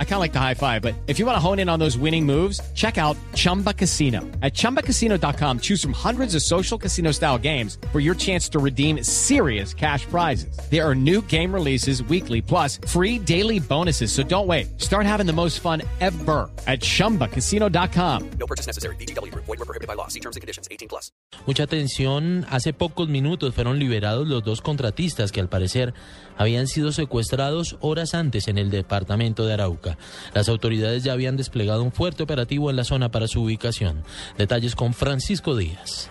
I kind of like the high five, but if you want to hone in on those winning moves, check out Chumba Casino. At ChumbaCasino.com, choose from hundreds of social casino style games for your chance to redeem serious cash prizes. There are new game releases weekly, plus free daily bonuses. So don't wait. Start having the most fun ever at ChumbaCasino.com. No purchase necessary. BGW. Void were prohibited by law. See terms and conditions. 18 plus. Mucha atención. Hace pocos minutos fueron liberados los dos contratistas que al parecer habían sido secuestrados horas antes en el departamento de Arauca. Las autoridades ya habían desplegado un fuerte operativo en la zona para su ubicación. Detalles con Francisco Díaz.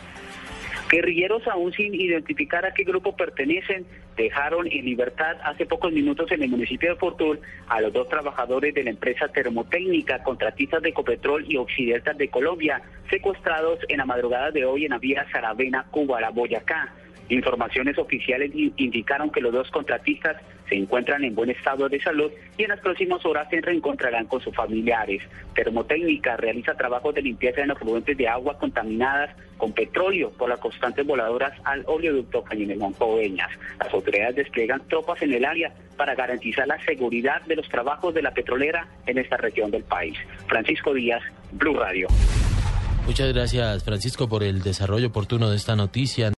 Guerrilleros aún sin identificar a qué grupo pertenecen dejaron en libertad hace pocos minutos en el municipio de Fortul a los dos trabajadores de la empresa termotécnica, contratistas de Ecopetrol y Occidental de Colombia, secuestrados en la madrugada de hoy en la vía Saravena, Cuba, la Boyacá. Informaciones oficiales indicaron que los dos contratistas se encuentran en buen estado de salud y en las próximas horas se reencontrarán con sus familiares. Termotécnica realiza trabajos de limpieza en los fluentes de agua contaminadas con petróleo por las constantes voladoras al oleoducto Cañinemón Coveñas. Las autoridades despliegan tropas en el área para garantizar la seguridad de los trabajos de la petrolera en esta región del país. Francisco Díaz, Blue Radio. Muchas gracias, Francisco, por el desarrollo oportuno de esta noticia.